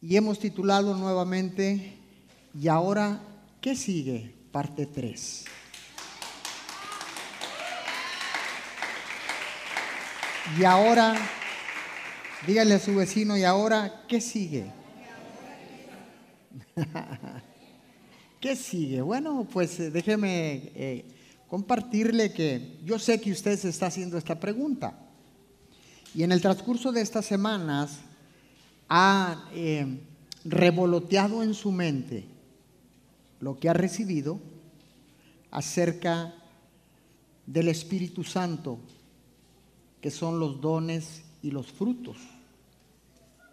y hemos titulado nuevamente ¿Y ahora qué sigue? Parte 3. Y ahora, dígale a su vecino, ¿y ahora qué sigue? ¿Qué sigue? Bueno, pues eh, déjeme eh, compartirle que yo sé que usted se está haciendo esta pregunta. Y en el transcurso de estas semanas ha eh, revoloteado en su mente lo que ha recibido acerca del Espíritu Santo, que son los dones y los frutos.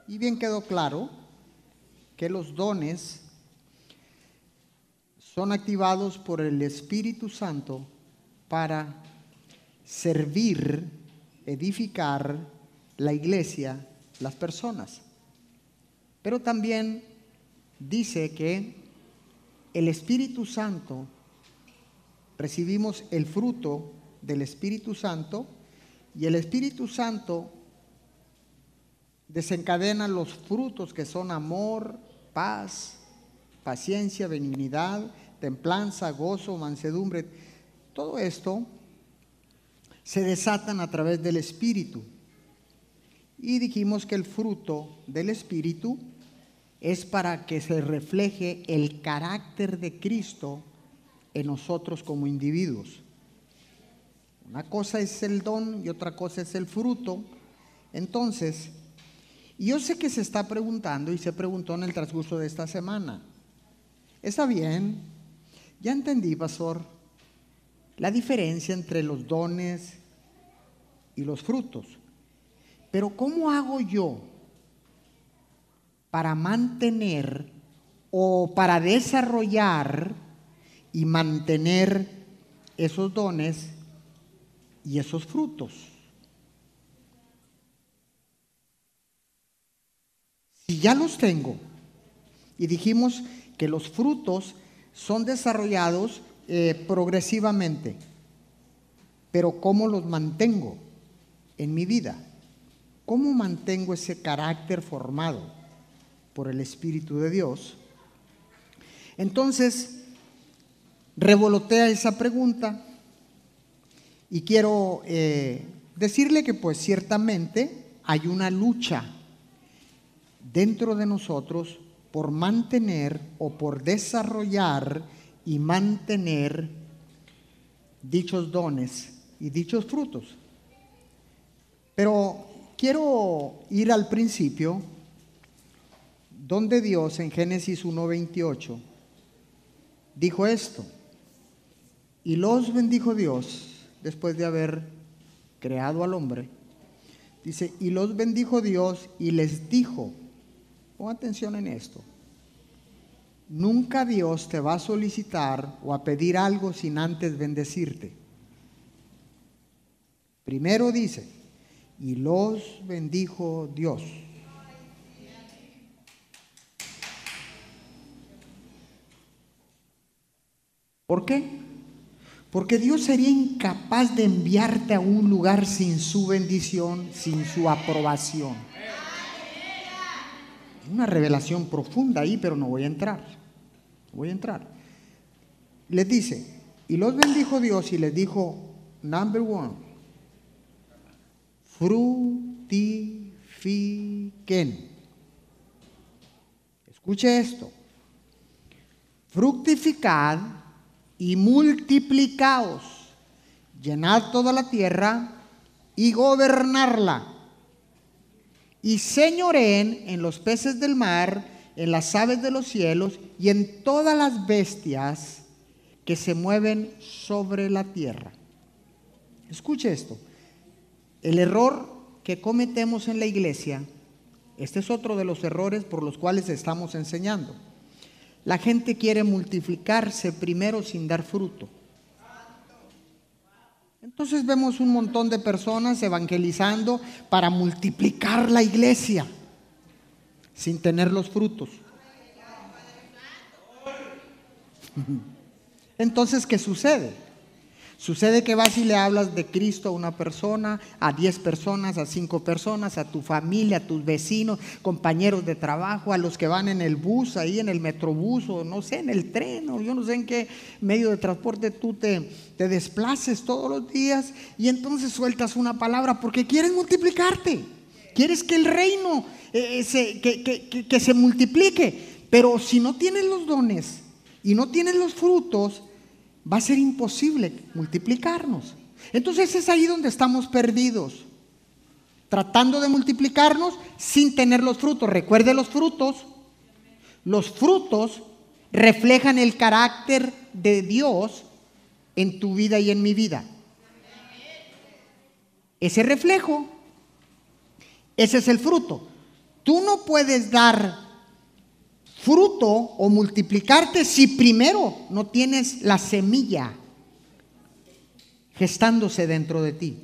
Y bien quedó claro que los dones son activados por el Espíritu Santo para servir, edificar la iglesia, las personas. Pero también dice que el Espíritu Santo, recibimos el fruto del Espíritu Santo y el Espíritu Santo desencadena los frutos que son amor, paz, paciencia, benignidad, templanza, gozo, mansedumbre. Todo esto se desatan a través del Espíritu. Y dijimos que el fruto del Espíritu es para que se refleje el carácter de Cristo en nosotros como individuos. Una cosa es el don y otra cosa es el fruto. Entonces, yo sé que se está preguntando y se preguntó en el transcurso de esta semana. Está bien, ya entendí, pastor, la diferencia entre los dones y los frutos. Pero ¿cómo hago yo para mantener o para desarrollar y mantener esos dones y esos frutos? Si ya los tengo y dijimos que los frutos son desarrollados eh, progresivamente, pero ¿cómo los mantengo en mi vida? ¿Cómo mantengo ese carácter formado por el Espíritu de Dios? Entonces, revolotea esa pregunta y quiero eh, decirle que pues ciertamente hay una lucha dentro de nosotros por mantener o por desarrollar y mantener dichos dones y dichos frutos. Pero quiero ir al principio, donde Dios en Génesis 1.28 dijo esto, y los bendijo Dios después de haber creado al hombre. Dice, y los bendijo Dios y les dijo, Pon atención en esto. Nunca Dios te va a solicitar o a pedir algo sin antes bendecirte. Primero dice, y los bendijo Dios. ¿Por qué? Porque Dios sería incapaz de enviarte a un lugar sin su bendición, sin su aprobación una revelación profunda ahí, pero no voy a entrar. No voy a entrar. Les dice, y los bendijo Dios y les dijo, number one, fructifiquen. Escuche esto. Fructificad y multiplicaos, llenad toda la tierra y gobernarla y señoreen en los peces del mar, en las aves de los cielos y en todas las bestias que se mueven sobre la tierra. Escuche esto. El error que cometemos en la iglesia, este es otro de los errores por los cuales estamos enseñando. La gente quiere multiplicarse primero sin dar fruto. Entonces vemos un montón de personas evangelizando para multiplicar la iglesia sin tener los frutos. Entonces, ¿qué sucede? Sucede que vas y le hablas de Cristo a una persona, a 10 personas, a 5 personas, a tu familia, a tus vecinos, compañeros de trabajo, a los que van en el bus, ahí en el metrobús o no sé, en el tren o yo no sé en qué medio de transporte tú te, te desplaces todos los días y entonces sueltas una palabra porque quieres multiplicarte, quieres que el reino eh, se, que, que, que se multiplique, pero si no tienes los dones y no tienes los frutos, va a ser imposible multiplicarnos. Entonces es ahí donde estamos perdidos, tratando de multiplicarnos sin tener los frutos. Recuerde los frutos. Los frutos reflejan el carácter de Dios en tu vida y en mi vida. Ese reflejo, ese es el fruto. Tú no puedes dar fruto o multiplicarte si primero no tienes la semilla gestándose dentro de ti.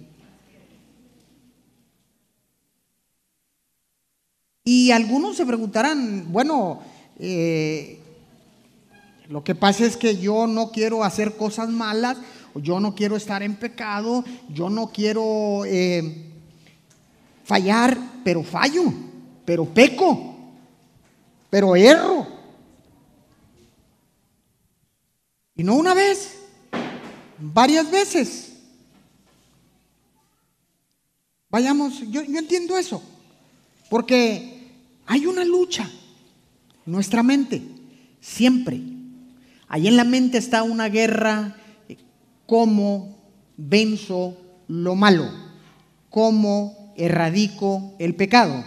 Y algunos se preguntarán, bueno, eh, lo que pasa es que yo no quiero hacer cosas malas, yo no quiero estar en pecado, yo no quiero eh, fallar, pero fallo, pero peco pero erro. Y no una vez, varias veces. Vayamos, yo, entiendo eso, porque hay una lucha en nuestra mente, siempre. Ahí en la mente está una guerra, cómo venzo lo malo, cómo erradico el pecado.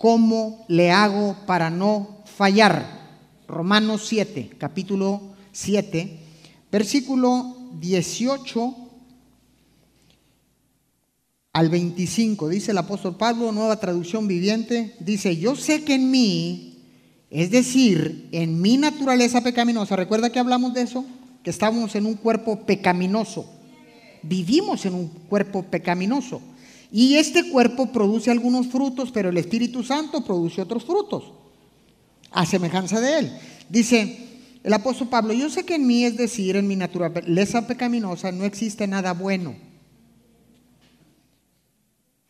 ¿Cómo le hago para no fallar? Romanos 7, capítulo 7, versículo 18 al 25. Dice el apóstol Pablo, nueva traducción viviente, dice, yo sé que en mí, es decir, en mi naturaleza pecaminosa, ¿recuerda que hablamos de eso? Que estábamos en un cuerpo pecaminoso. Vivimos en un cuerpo pecaminoso. Y este cuerpo produce algunos frutos, pero el Espíritu Santo produce otros frutos, a semejanza de él. Dice el apóstol Pablo, yo sé que en mí, es decir, en mi naturaleza pecaminosa, no existe nada bueno.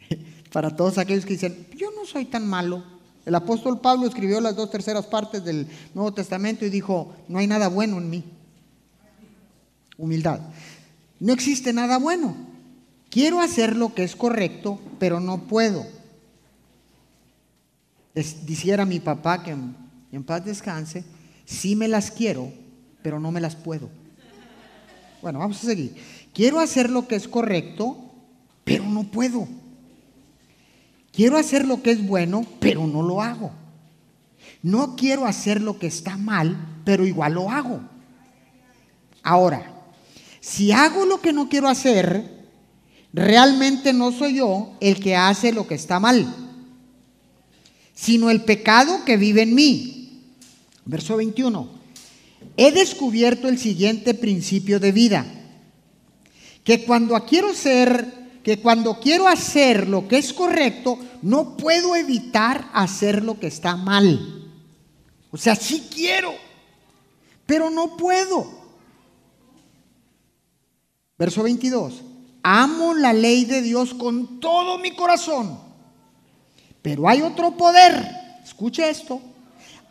Para todos aquellos que dicen, yo no soy tan malo. El apóstol Pablo escribió las dos terceras partes del Nuevo Testamento y dijo, no hay nada bueno en mí. Humildad. No existe nada bueno. Quiero hacer lo que es correcto, pero no puedo. Les dijera mi papá que en, paz descanse, sí me las quiero, pero no me las puedo. Bueno, vamos a seguir. Quiero hacer lo que es correcto, pero no puedo. Quiero hacer lo que es bueno, pero no lo hago. No quiero hacer lo que está mal, pero igual lo hago. Ahora, si hago lo que no quiero hacer, realmente no soy yo el que hace lo que está mal, sino el pecado que vive en mí. Verso 21. He descubierto el siguiente principio de vida, que cuando quiero ser que cuando quiero hacer lo que es correcto, no puedo evitar hacer lo que está mal. O sea, sí quiero, pero no puedo. Verso 22 amo la ley de Dios con todo mi corazón. Pero hay otro poder, escuche esto,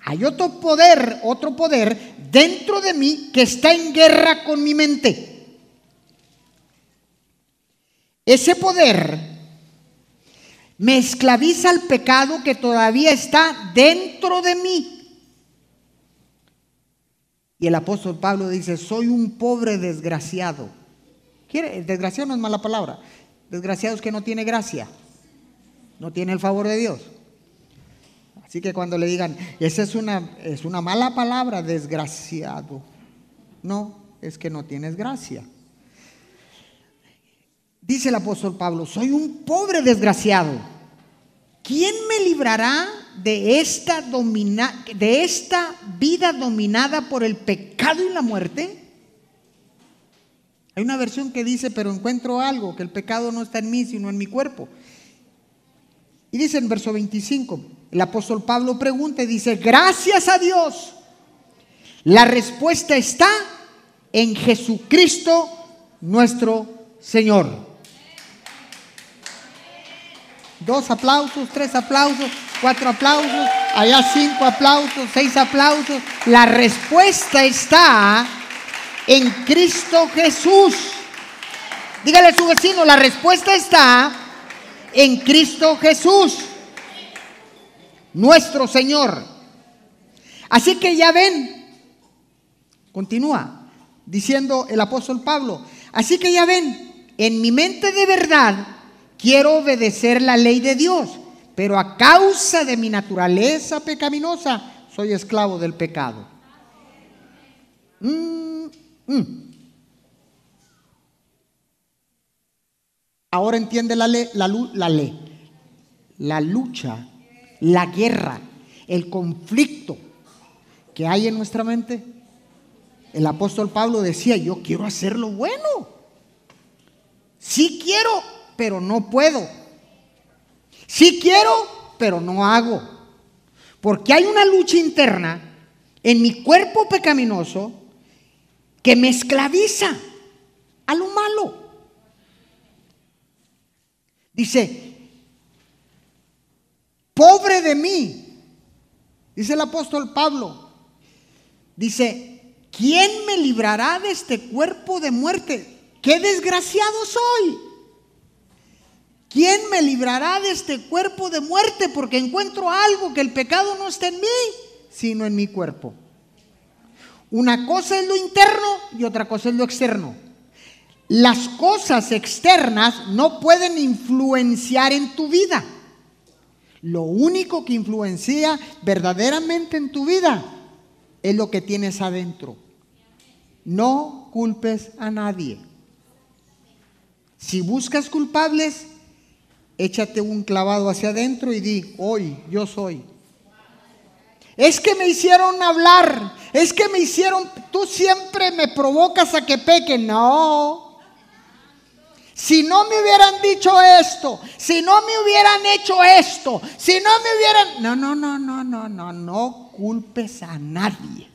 hay otro poder, otro poder dentro de mí que está en guerra con mi mente. Ese poder me esclaviza al pecado que todavía está dentro de mí. Y el apóstol Pablo dice, soy un pobre desgraciado desgraciado no es mala palabra. Desgraciado es que no tiene gracia. No tiene el favor de Dios. Así que cuando le digan, esa es una, es una mala palabra, desgraciado. No, es que no tienes gracia. Dice el apóstol Pablo, soy un pobre desgraciado. ¿Quién me librará de esta, domina, de esta vida dominada por el pecado y la muerte? Hay una versión que dice, pero encuentro algo, que el pecado no está en mí, sino en mi cuerpo. Y dice en verso 25, el apóstol Pablo pregunta y dice, gracias a Dios. La respuesta está en Jesucristo nuestro Señor. Dos aplausos, tres aplausos, cuatro aplausos, allá cinco aplausos, seis aplausos. La respuesta está en Cristo Jesús. Dígale a su vecino, la respuesta está en Cristo Jesús, nuestro Señor. Así que ya ven, continúa diciendo el apóstol Pablo, así que ya ven, en mi mente de verdad quiero obedecer la ley de Dios, pero a causa de mi naturaleza pecaminosa soy esclavo del pecado. Mm, mm. Ahora entiende la ley, la, la ley, la lucha, la guerra, el conflicto que hay en nuestra mente. El apóstol Pablo decía, yo quiero hacer lo bueno. Sí quiero, pero no puedo. Sí quiero, pero no hago. Porque hay una lucha interna en mi cuerpo pecaminoso que me esclaviza a lo malo. Dice, pobre de mí, dice el apóstol Pablo, dice, ¿quién me librará de este cuerpo de muerte? ¡Qué desgraciado soy! ¿Quién me librará de este cuerpo de muerte? Porque encuentro algo que el pecado no está en mí, sino en mi cuerpo. Una cosa es lo interno y otra cosa es lo externo. Las cosas externas no pueden influenciar en tu vida. Lo único que influencia verdaderamente en tu vida es lo que tienes adentro. No culpes a nadie. Si buscas culpables, échate un clavado hacia adentro y di, hoy yo soy. Es que me hicieron hablar, es que me hicieron, tú siempre me provocas a que peque. No, si no me hubieran dicho esto, si no me hubieran hecho esto, si no me hubieran... No, no, no, no, no, no, no culpes a nadie.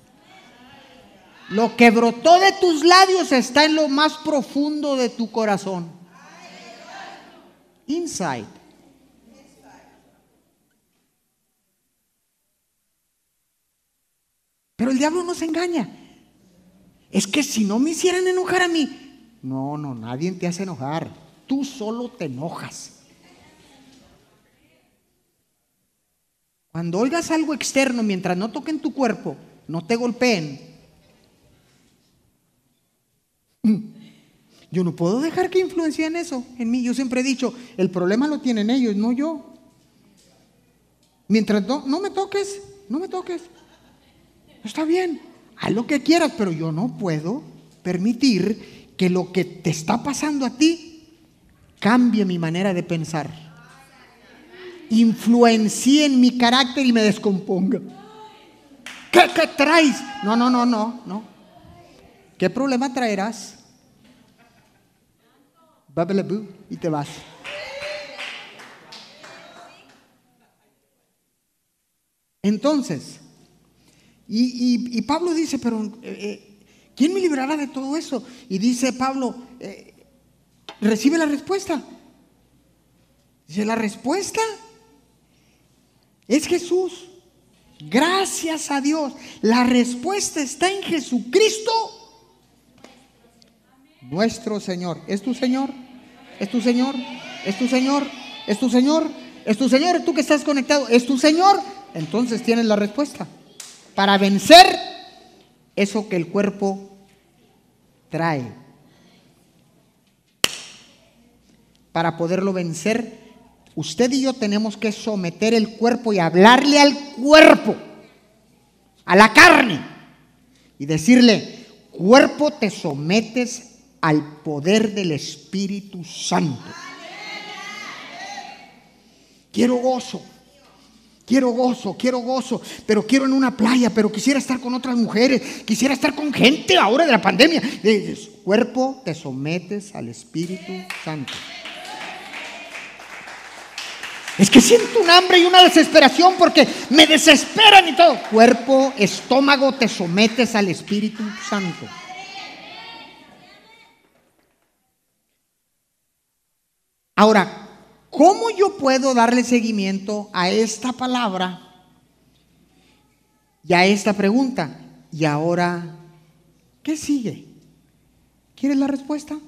Lo que brotó de tus labios está en lo más profundo de tu corazón. Inside. Pero el diablo nos engaña. Es que si no me hicieran enojar a mí, no, no, nadie te hace enojar. Tú solo te enojas. Cuando oigas algo externo mientras no toquen tu cuerpo, no te golpeen. Yo no puedo dejar que influencien eso en mí. Yo siempre he dicho, el problema lo tienen ellos, no yo. Mientras no, no me toques, no me toques. Está bien, haz lo que quieras, pero yo no puedo permitir que lo que te está pasando a ti cambie mi manera de pensar, influencie en mi carácter y me descomponga. ¿Qué, qué traes? No, no, no, no, no. ¿Qué problema traerás? Y te vas. Entonces, y, Pablo dice, pero eh, eh, ¿Quién me librará de todo eso? Y dice Pablo, eh, recibe la respuesta. Dice, la respuesta es Jesús. Gracias a Dios. La respuesta está en Jesucristo, nuestro Señor. ¿Es tu Señor? ¿Es tu Señor? ¿Es tu Señor? ¿Es tu Señor? ¿Es tu Señor? Tú que estás conectado, ¿es tu Señor? Entonces tienes la respuesta. Para vencer eso que el cuerpo trae. Para poderlo vencer, usted y yo tenemos que someter el cuerpo y hablarle al cuerpo, a la carne, y decirle, cuerpo te sometes al poder del Espíritu Santo. Quiero gozo. Quiero gozo, quiero gozo, pero quiero en una playa, pero quisiera estar con otras mujeres, quisiera estar con gente ahora de la pandemia. cuerpo, te sometes al Espíritu Santo. Es que siento un hambre y una desesperación porque me desesperan y todo. Cuerpo, estómago, te sometes al Espíritu Santo. Ahora, ¿cómo yo puedo darle seguimiento a esta palabra y a esta pregunta? Y ahora, ¿qué sigue? ¿Quieres la respuesta?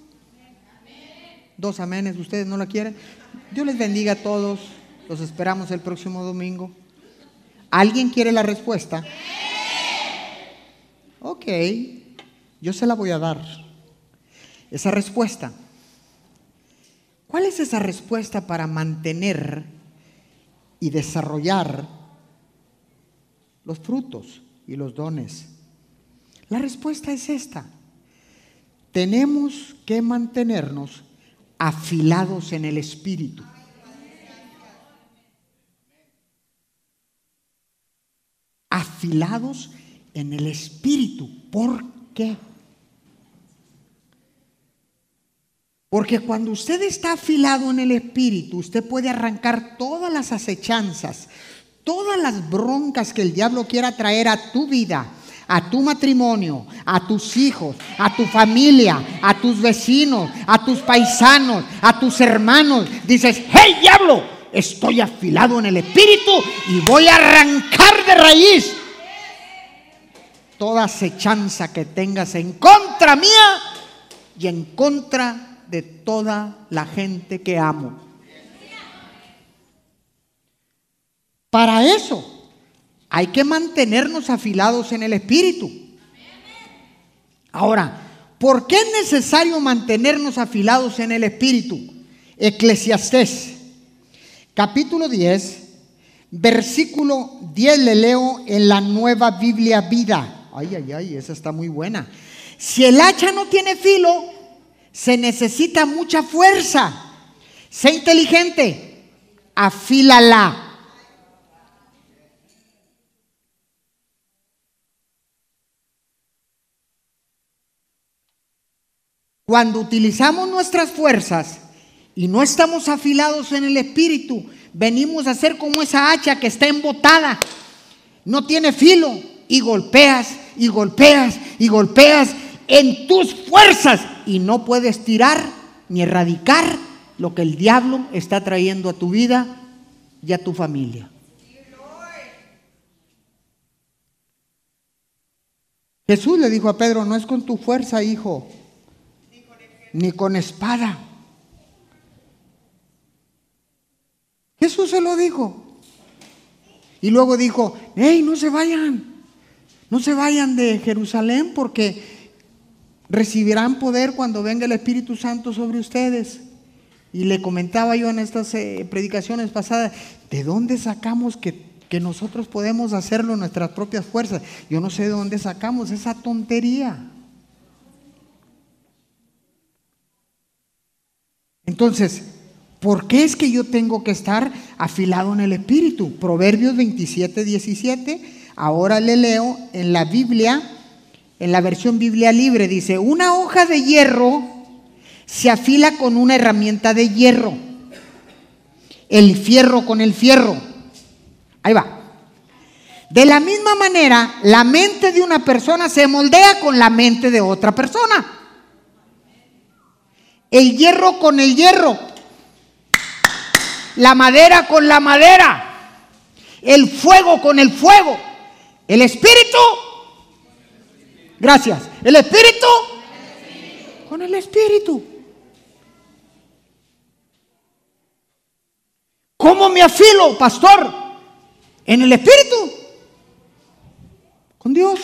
Dos amenes, ustedes no la quieren. Dios les bendiga a todos. Los esperamos el próximo domingo. ¿Alguien quiere la respuesta? Ok, yo se la voy a dar. Esa respuesta. ¿Cuál es esa respuesta para mantener y desarrollar los frutos y los dones? La respuesta es esta. Tenemos que mantenernos afilados en el espíritu. Afilados en el espíritu. ¿Por qué? Porque cuando usted está afilado en el espíritu, usted puede arrancar todas las acechanzas, todas las broncas que el diablo quiera traer a tu vida, a tu matrimonio, a tus hijos, a tu familia, a tus vecinos, a tus paisanos, a tus hermanos. Dices, hey diablo, estoy afilado en el espíritu y voy a arrancar de raíz toda acechanza que tengas en contra mía y en contra de toda la gente que amo. Para eso hay que mantenernos afilados en el espíritu. Ahora, ¿por qué es necesario mantenernos afilados en el espíritu? Eclesiastés, capítulo 10, versículo 10 le leo en la nueva Biblia vida. Ay, ay, ay, esa está muy buena. Si el hacha no tiene filo, se necesita mucha fuerza. Sé inteligente, afílala. Cuando utilizamos nuestras fuerzas y no estamos afilados en el espíritu, venimos a ser como esa hacha que está embotada, no tiene filo. Y golpeas y golpeas y golpeas en tus fuerzas y no puedes tirar ni erradicar lo que el diablo está trayendo a tu vida y a tu familia. Jesús le dijo a Pedro, no es con tu fuerza, hijo, ni con espada. Jesús se lo dijo. Y luego dijo, hey, no se vayan, no se vayan de Jerusalén porque recibirán poder cuando venga el Espíritu Santo sobre ustedes. Y le comentaba yo en estas eh, predicaciones pasadas, ¿de dónde sacamos que, que nosotros podemos hacerlo en nuestras propias fuerzas? Yo no sé de dónde sacamos esa tontería. Entonces, ¿por qué es que yo tengo que estar afilado en el espíritu? Proverbios 27, 17. Ahora le leo en la Biblia, en la versión Biblia libre, dice, una hoja de hierro se afila con una herramienta de hierro. El fierro con el fierro. Ahí va. De la misma manera, la mente de una persona se moldea con la mente de otra persona el hierro con el hierro, la madera con la madera, el fuego con el fuego, el espíritu, gracias, el espíritu con el espíritu. ¿Cómo me afilo, pastor? En el espíritu, con Dios,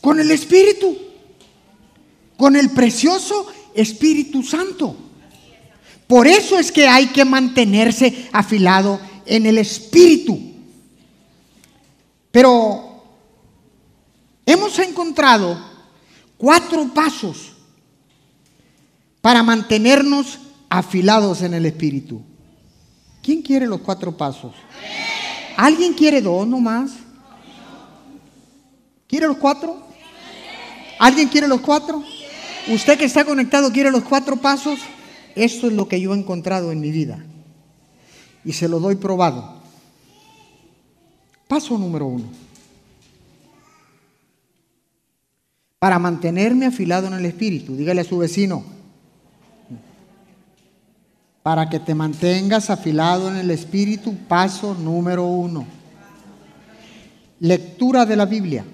con el espíritu con el precioso Espíritu Santo. Por eso es que hay que mantenerse afilado en el Espíritu. Pero hemos encontrado cuatro pasos para mantenernos afilados en el Espíritu. ¿Quién quiere los cuatro pasos? ¿Alguien quiere dos nomás? ¿Quiere los cuatro? ¿Alguien quiere los cuatro? Usted que está conectado quiere los cuatro pasos. Esto es lo que yo he encontrado en mi vida. Y se lo doy probado. Paso número uno. Para mantenerme afilado en el espíritu, dígale a su vecino, para que te mantengas afilado en el Espíritu, paso número uno. Lectura de la Biblia.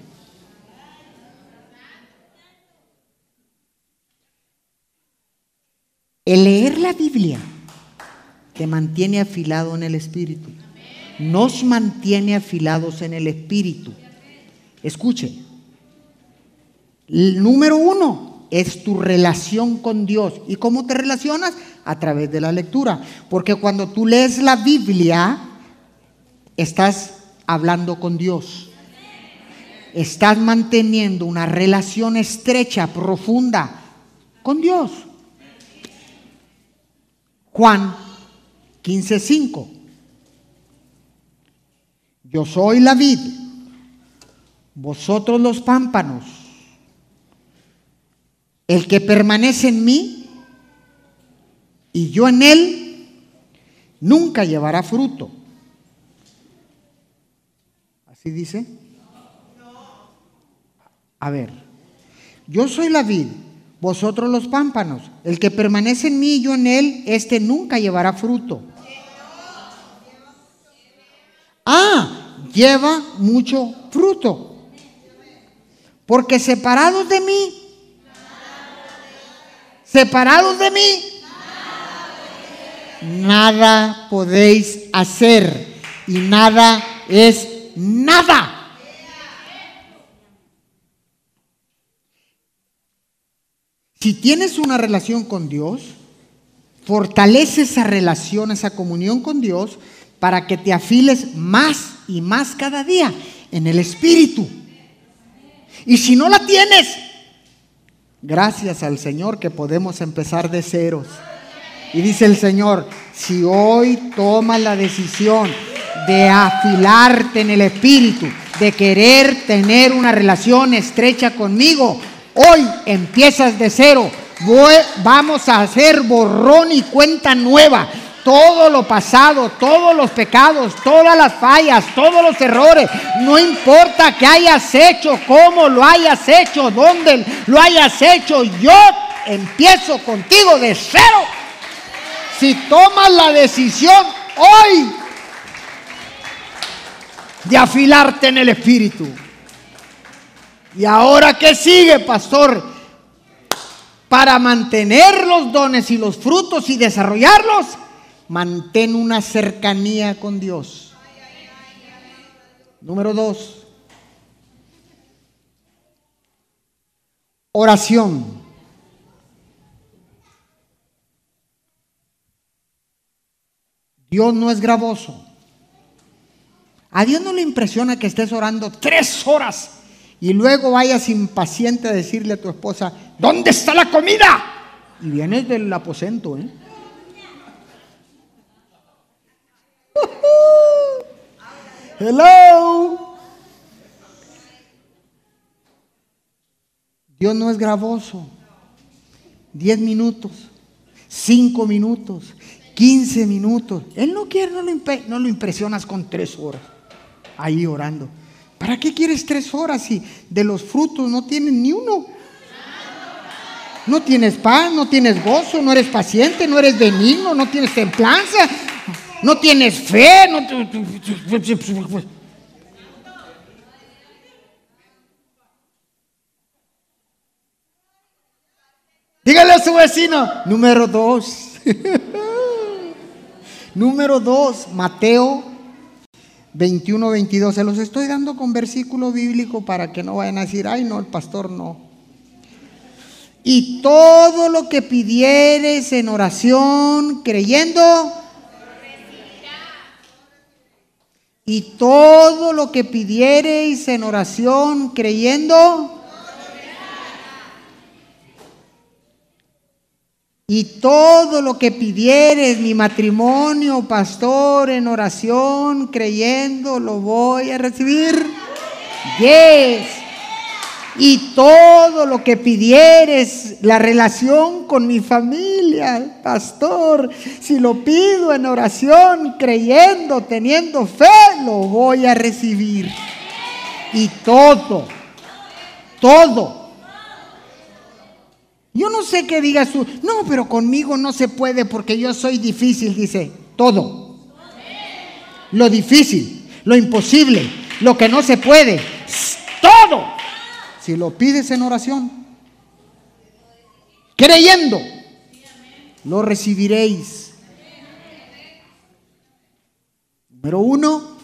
El leer la Biblia te mantiene afilado en el Espíritu. Nos mantiene afilados en el Espíritu. Escuche. El número uno es tu relación con Dios. ¿Y cómo te relacionas? A través de la lectura. Porque cuando tú lees la Biblia, estás hablando con Dios. Estás manteniendo una relación estrecha, profunda con Dios. Juan 15:5. Yo soy la vid, vosotros los pámpanos. El que permanece en mí y yo en él, nunca llevará fruto. ¿Así dice? A ver, yo soy la vid, vosotros los pámpanos. El que permanece en mí y yo en él, este nunca llevará fruto. Ah, lleva mucho fruto. Porque separados de mí, separados de mí, nada podéis hacer. Y nada es nada. Si tienes una relación con Dios, fortalece esa relación, esa comunión con Dios, para que te afiles más y más cada día en el Espíritu. Y si no la tienes, gracias al Señor que podemos empezar de ceros. Y dice el Señor, si hoy tomas la decisión de afilarte en el Espíritu, de querer tener una relación estrecha conmigo, Hoy empiezas de cero. vamos a hacer borrón y cuenta nueva. Todo lo pasado, todos los pecados, todas las fallas, todos los errores. No importa que hayas hecho, cómo lo hayas hecho, dónde lo hayas hecho. Yo empiezo contigo de cero. Si tomas la decisión hoy de afilarte en el Espíritu. ¿Y ahora qué sigue, pastor? Para mantener los dones y los frutos y desarrollarlos, mantén una cercanía con Dios. Número dos. Oración. Dios no es gravoso. A Dios no le impresiona que estés orando tres horas y luego vayas impaciente a decirle a tu esposa, ¿dónde está la comida? Y vienes del aposento, ¿eh? Hello. Dios no es gravoso. Diez minutos, cinco minutos, quince minutos. Él no quiere, no lo, no lo impresionas con tres horas ahí orando. ¿Para qué quieres tres horas si de los frutos no tienes ni uno? No tienes paz, no tienes gozo, no eres paciente, no eres benigno, no tienes templanza, no tienes fe, no Dígale a su vecino, número dos. número dos, Mateo 21, 22. Se los estoy dando con versículo bíblico para que no vayan a decir, ay, no, el pastor no. Y todo lo que pidieres en oración, creyendo, y todo lo que pidiereis en oración, creyendo, Y todo lo que pidieres, mi matrimonio, pastor, en oración, creyendo, lo voy a recibir. Yes. Y todo lo que pidieres, la relación con mi familia, pastor, si lo pido en oración, creyendo, teniendo fe, lo voy a recibir. Y todo, todo Yo no sé qué digas tú, no, pero conmigo no se puede porque yo soy difícil, dice, todo. Lo difícil, lo imposible, lo que no se puede, todo. Si lo pides en oración, creyendo, lo recibiréis. Número uno,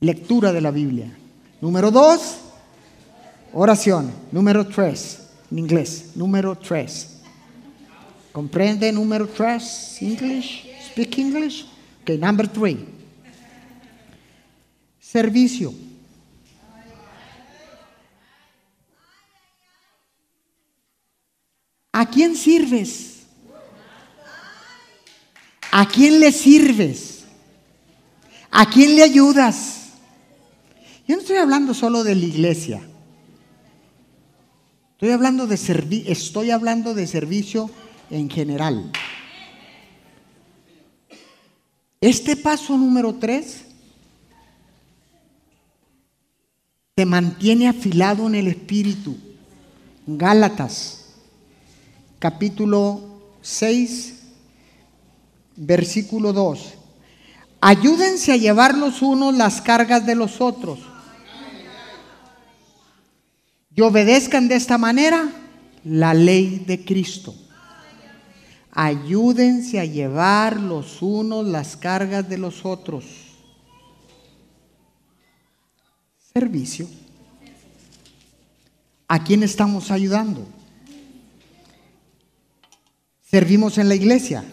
lectura de la Biblia. Número dos, oración. Número tres, en inglés. Número tres. ¿Comprende número tres? English? Speak English? Okay, number three. Servicio. ¿A quién sirves? ¿A quién le sirves? ¿A quién le ayudas? Yo no estoy hablando solo de la iglesia. Estoy hablando de estoy hablando de servicio en general. Este paso número tres te mantiene afilado en el espíritu. Gálatas, capítulo 6, versículo 2. Ayúdense a llevar los unos las cargas de los otros. Y obedezcan de esta manera la ley de Cristo. Ayúdense a llevar los unos las cargas de los otros. Servicio. ¿A quién estamos ayudando? Servimos en la iglesia.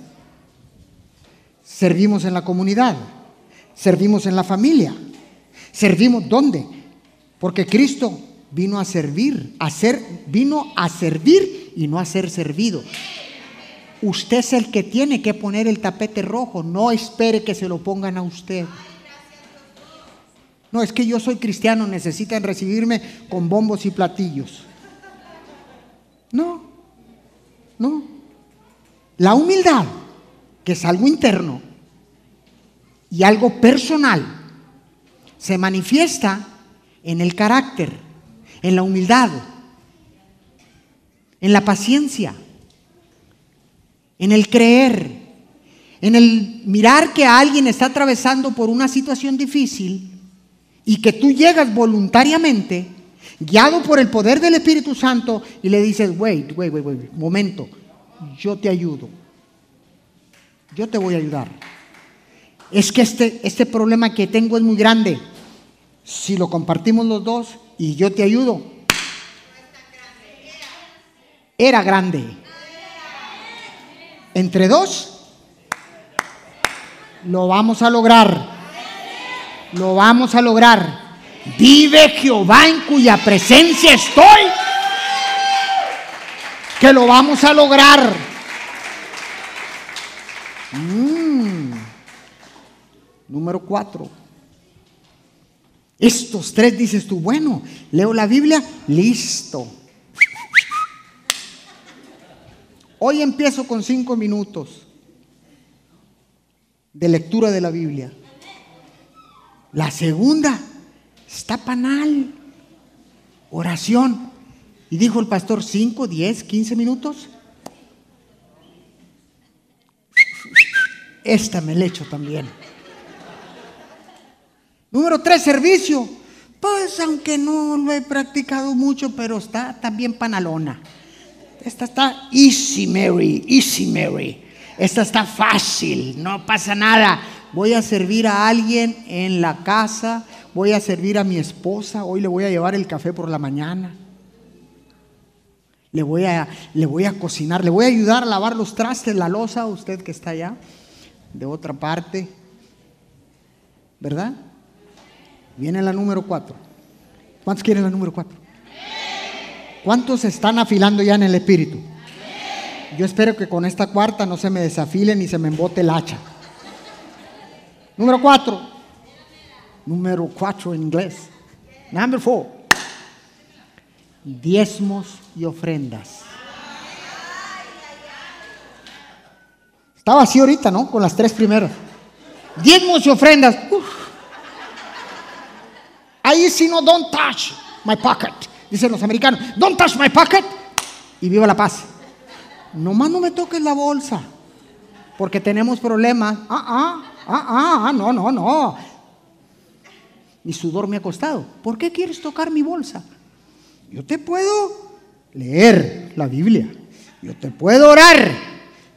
Servimos en la comunidad. Servimos en la familia. Servimos dónde? Porque Cristo vino a servir, a ser, vino a servir y no a ser servido. Usted es el que tiene que poner el tapete rojo, no espere que se lo pongan a usted. No, es que yo soy cristiano, necesitan recibirme con bombos y platillos. No, no. La humildad, que es algo interno, y algo personal se manifiesta en el carácter, en la humildad, en la paciencia, en el creer, en el mirar que alguien está atravesando por una situación difícil y que tú llegas voluntariamente, guiado por el poder del Espíritu Santo, y le dices, wait, wait, wait, wait, momento, yo te ayudo, yo te voy a ayudar es que este, este problema que tengo es muy grande. Si lo compartimos los dos y yo te ayudo, era grande. Entre dos, lo vamos a lograr. Lo vamos a lograr. Vive Jehová en cuya presencia estoy. Que lo vamos a lograr. Número cuatro. Estos tres dices tú, bueno, leo la Biblia, listo. Hoy empiezo con cinco minutos de lectura de la Biblia. La segunda está panal. Oración. Y dijo el pastor, cinco, diez, quince minutos. Esta me le echo también. Número tres, servicio. Pues aunque no lo he practicado mucho, pero está también panalona. Esta está easy Mary, easy Mary. Esta está fácil, no pasa nada. Voy a servir a alguien en la casa, voy a servir a mi esposa, hoy le voy a llevar el café por la mañana. Le voy a, le voy a cocinar, le voy a ayudar a lavar los trastes, la losa, usted que está allá, de otra parte. ¿Verdad? Viene la número cuatro. ¿Cuántos quieren la número cuatro? ¿Cuántos están afilando ya en el espíritu? Yo espero que con esta cuarta no se me desafile ni se me embote el hacha. Número cuatro. Número cuatro en inglés. Number four. Diezmos y ofrendas. Estaba así ahorita, ¿no? Con las tres primeras. Diezmos y ofrendas. Ahí si no, don't touch my pocket. dicen los americanos, don't touch my pocket y viva la paz. Nomás no me toques la bolsa, porque tenemos problemas. Ah, ah, ah, ah, no, no, no. Mi sudor me ha costado. ¿Por qué quieres tocar mi bolsa? Yo te puedo leer la Biblia. Yo te puedo orar.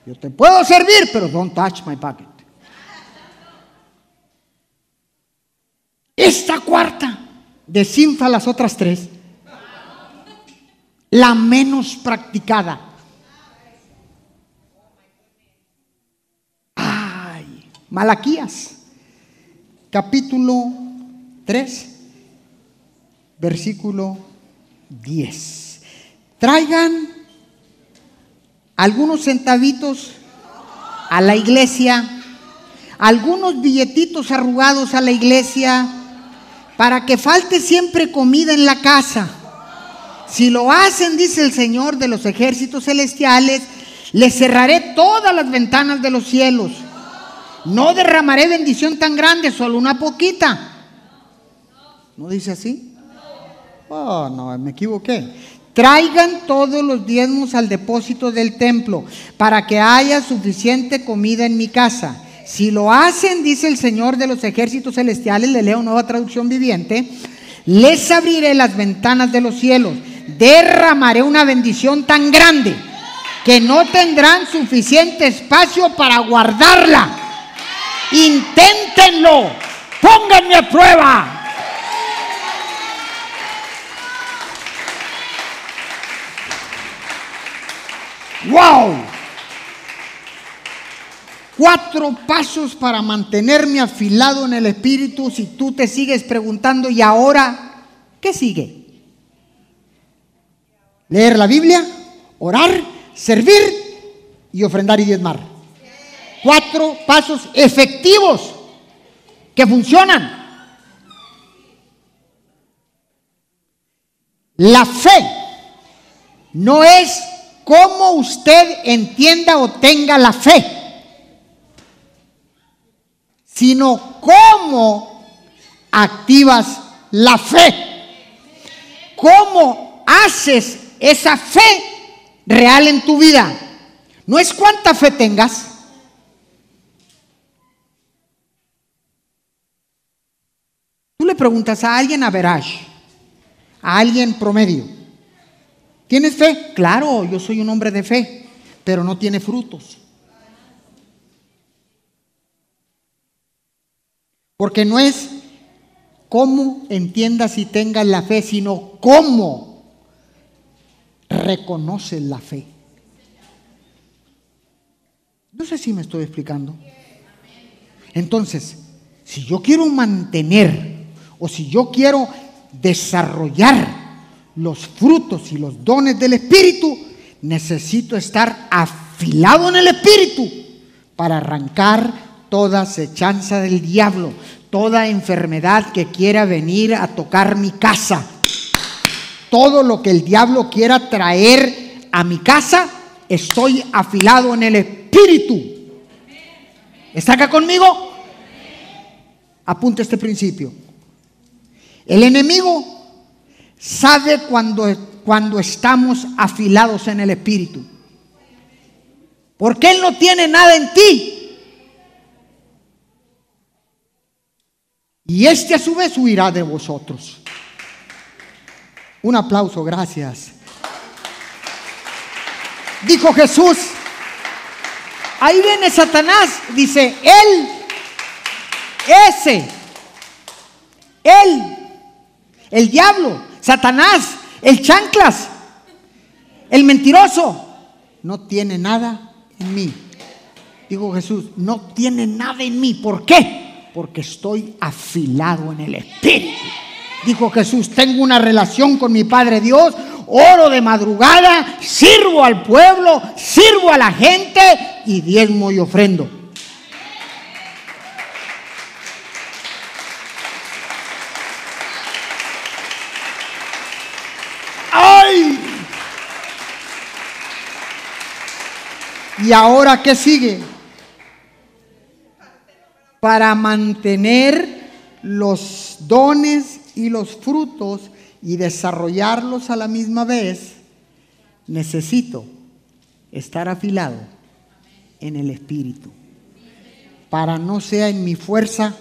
Yo te puedo servir, pero don't touch my pocket. Esta cuarta desinfa las otras tres. La menos practicada. Ay, Malaquías, capítulo 3, versículo 10. Traigan algunos centavitos a la iglesia, algunos billetitos arrugados a la iglesia, para que falte siempre comida en la casa. Si lo hacen, dice el Señor de los ejércitos celestiales, les cerraré todas las ventanas de los cielos. No derramaré bendición tan grande, solo una poquita. ¿No dice así? Oh, no, me equivoqué. Traigan todos los diezmos al depósito del templo para que haya suficiente comida en mi casa. Si lo hacen, dice el Señor de los ejércitos celestiales, le leo nueva traducción viviente, les abriré las ventanas de los cielos, derramaré una bendición tan grande que no tendrán suficiente espacio para guardarla. Inténtenlo, pónganme a prueba. ¡Wow! Cuatro pasos para mantenerme afilado en el espíritu si tú te sigues preguntando, ¿y ahora qué sigue? Leer la Biblia, orar, servir y ofrendar y diezmar. Cuatro pasos efectivos que funcionan. La fe no es cómo usted entienda o tenga la fe, sino cómo activas la fe. ¿Cómo haces esa fe real en tu vida? No es cuánta fe tengas. Tú le preguntas a alguien a verage, a alguien promedio, ¿Tienes fe? Claro, yo soy un hombre de fe, pero no tiene frutos. Porque no es cómo entiendas y tengas la fe, sino cómo reconoces la fe. No sé si me estoy explicando. Entonces, si yo quiero mantener o si yo quiero desarrollar los frutos y los dones del Espíritu, necesito estar afilado en el Espíritu para arrancar toda acechanza del diablo, toda enfermedad que quiera venir a tocar mi casa, todo lo que el diablo quiera traer a mi casa, estoy afilado en el Espíritu. ¿Está acá conmigo? Apunta este principio. El enemigo sabe cuando, cuando estamos afilados en el Espíritu. Porque Él no tiene nada en ti. Y este a su vez huirá de vosotros. Un aplauso, gracias. Dijo Jesús, ahí viene Satanás, dice, Él, ese, Él, el diablo, Satanás, el chanclas, el mentiroso, no tiene nada en mí. Digo Jesús, no tiene nada en mí. ¿Por qué? Porque estoy afilado en el Espíritu. Dijo Jesús, tengo una relación con mi Padre Dios, oro de madrugada, sirvo al pueblo, sirvo a la gente y diezmo y ofrendo. ¿Y ahora qué sigue? Para mantener los dones y los frutos y desarrollarlos a la misma vez, necesito estar afilado en el espíritu. Para no sea en mi fuerza,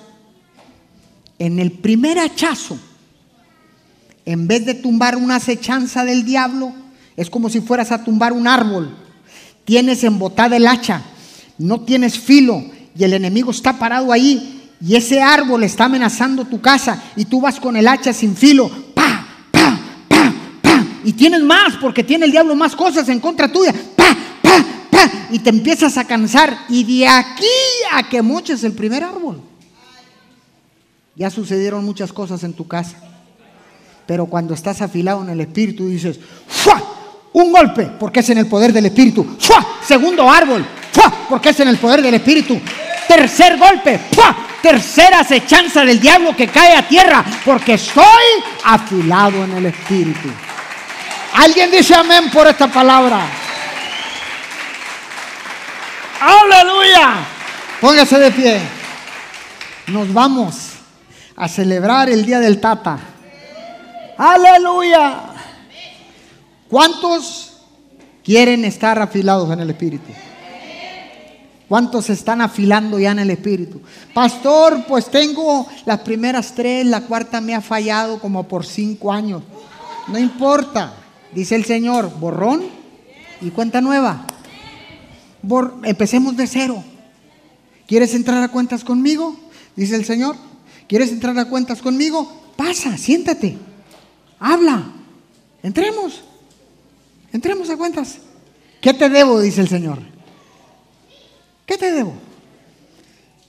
en el primer hachazo, en vez de tumbar una acechanza del diablo, es como si fueras a tumbar un árbol. Tienes embotada el hacha, no tienes filo y el enemigo está parado ahí y ese árbol está amenazando tu casa y tú vas con el hacha sin filo, pa, pa, pa, pa, y tienes más porque tiene el diablo más cosas en contra tuya, pa, pa, pa, y te empiezas a cansar y de aquí a que moches el primer árbol. Ya sucedieron muchas cosas en tu casa. Pero cuando estás afilado en el espíritu dices, ¡fua! Un golpe, porque es en el poder del espíritu. Segundo árbol, ¡fua! Porque es en el poder del espíritu. Tercer golpe, ¡fua! Tercera acechanza del diablo que cae a tierra, porque estoy afilado en el espíritu. Alguien dice amén por esta palabra. Aleluya. Póngase de pie. Nos vamos a celebrar el día del Tata. Aleluya. ¿Cuántos quieren estar afilados en el Espíritu? ¿Cuántos se están afilando ya en el Espíritu? Pastor, pues tengo las primeras tres, la cuarta me ha fallado como por cinco años. No importa, dice el Señor, borrón y cuenta nueva. empecemos de cero. ¿Quieres entrar a cuentas conmigo? Dice el Señor. ¿Quieres entrar a cuentas conmigo? Pasa, siéntate. Habla. Entremos. Entremos a cuentas. ¿Qué te debo? Dice el Señor. ¿Qué te debo?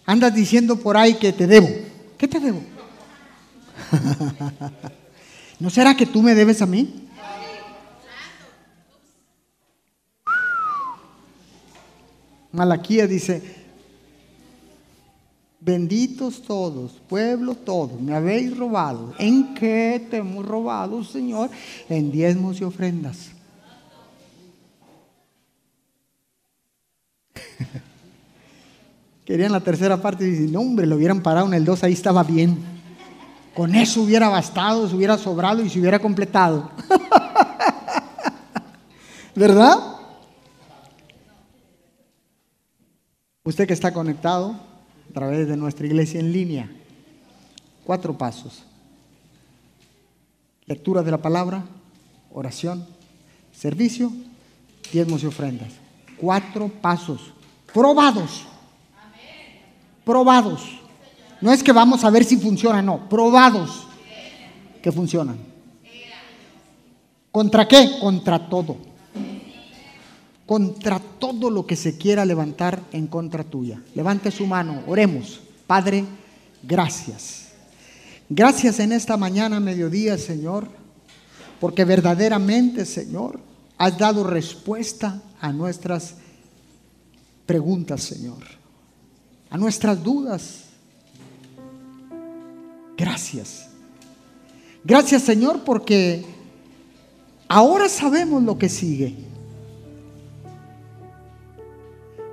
Andas diciendo por ahí que te debo. ¿Qué te debo? ¿No será que tú me debes a mí? Malaquía dice, Benditos todos, pueblo todos, me habéis robado. ¿En qué te hemos robado, Señor? En diezmos y ofrendas. Querían la tercera parte y dicen, no hombre, lo hubieran parado en el 2, ahí estaba bien. Con eso hubiera bastado, se hubiera sobrado y se hubiera completado. ¿Verdad? Usted que está conectado, a través de nuestra iglesia en línea. Cuatro pasos. Lectura de la palabra, oración, servicio, diezmos y ofrendas. Cuatro pasos. Probados. Probados. No es que vamos a ver si funciona, no. Probados que funcionan. ¿Contra qué? Contra todo contra todo lo que se quiera levantar en contra tuya. Levante su mano, oremos. Padre, gracias. Gracias en esta mañana, mediodía, Señor, porque verdaderamente, Señor, has dado respuesta a nuestras preguntas, Señor, a nuestras dudas. Gracias. Gracias, Señor, porque ahora sabemos lo que sigue.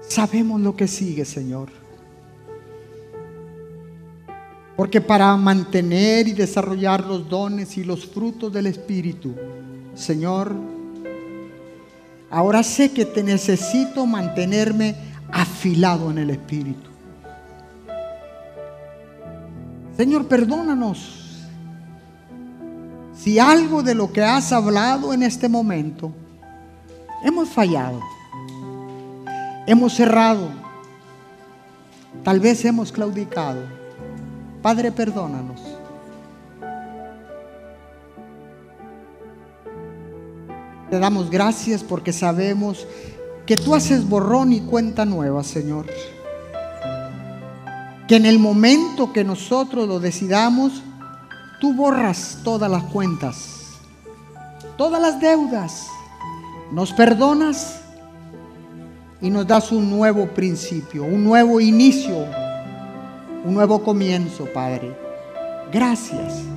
Sabemos lo que sigue, Señor. Porque para mantener y desarrollar los dones y los frutos del Espíritu, Señor, ahora sé que te necesito mantenerme afilado en el Espíritu. Señor, perdónanos si algo de lo que has hablado en este momento hemos fallado. Hemos cerrado. Tal vez hemos claudicado. Padre, perdónanos. Te damos gracias porque sabemos que tú haces borrón y cuenta nueva, Señor. Que en el momento que nosotros lo decidamos, tú borras todas las cuentas, todas las deudas, nos perdonas y nos das un nuevo principio, un nuevo inicio, un nuevo comienzo, Padre. Gracias.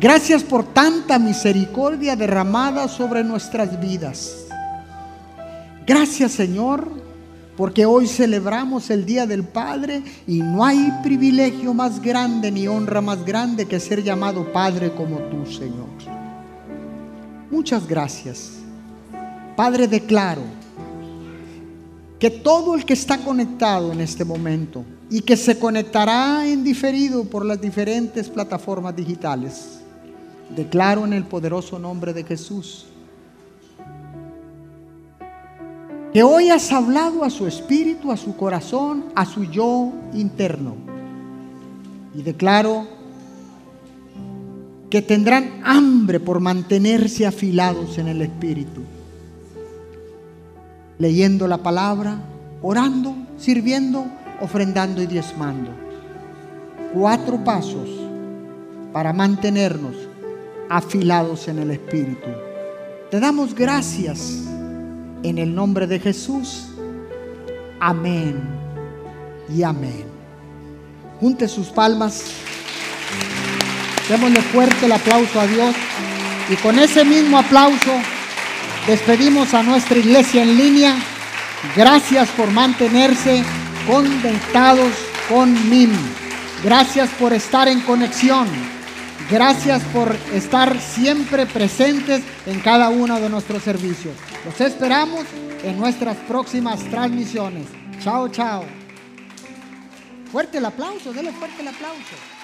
Gracias por tanta misericordia derramada sobre nuestras vidas. Gracias, Señor, porque hoy celebramos el Día del Padre y no hay privilegio más grande ni honra más grande que ser llamado Padre como tú, Señor. Muchas gracias. Padre, declaro que todo el que está conectado en este momento y que se conectará en diferido por las diferentes plataformas digitales, declaro en el poderoso nombre de Jesús que hoy has hablado a su espíritu, a su corazón, a su yo interno. Y declaro que tendrán hambre por mantenerse afilados en el espíritu, leyendo la palabra, orando, sirviendo, ofrendando y diezmando. Cuatro pasos para mantenernos afilados en el espíritu. Te damos gracias en el nombre de Jesús. Amén y amén. Junte sus palmas. Démosle fuerte el aplauso a Dios. Y con ese mismo aplauso despedimos a nuestra iglesia en línea. Gracias por mantenerse conectados con MIM. Gracias por estar en conexión. Gracias por estar siempre presentes en cada uno de nuestros servicios. Los esperamos en nuestras próximas transmisiones. Chao, chao. Fuerte el aplauso, denle fuerte el aplauso.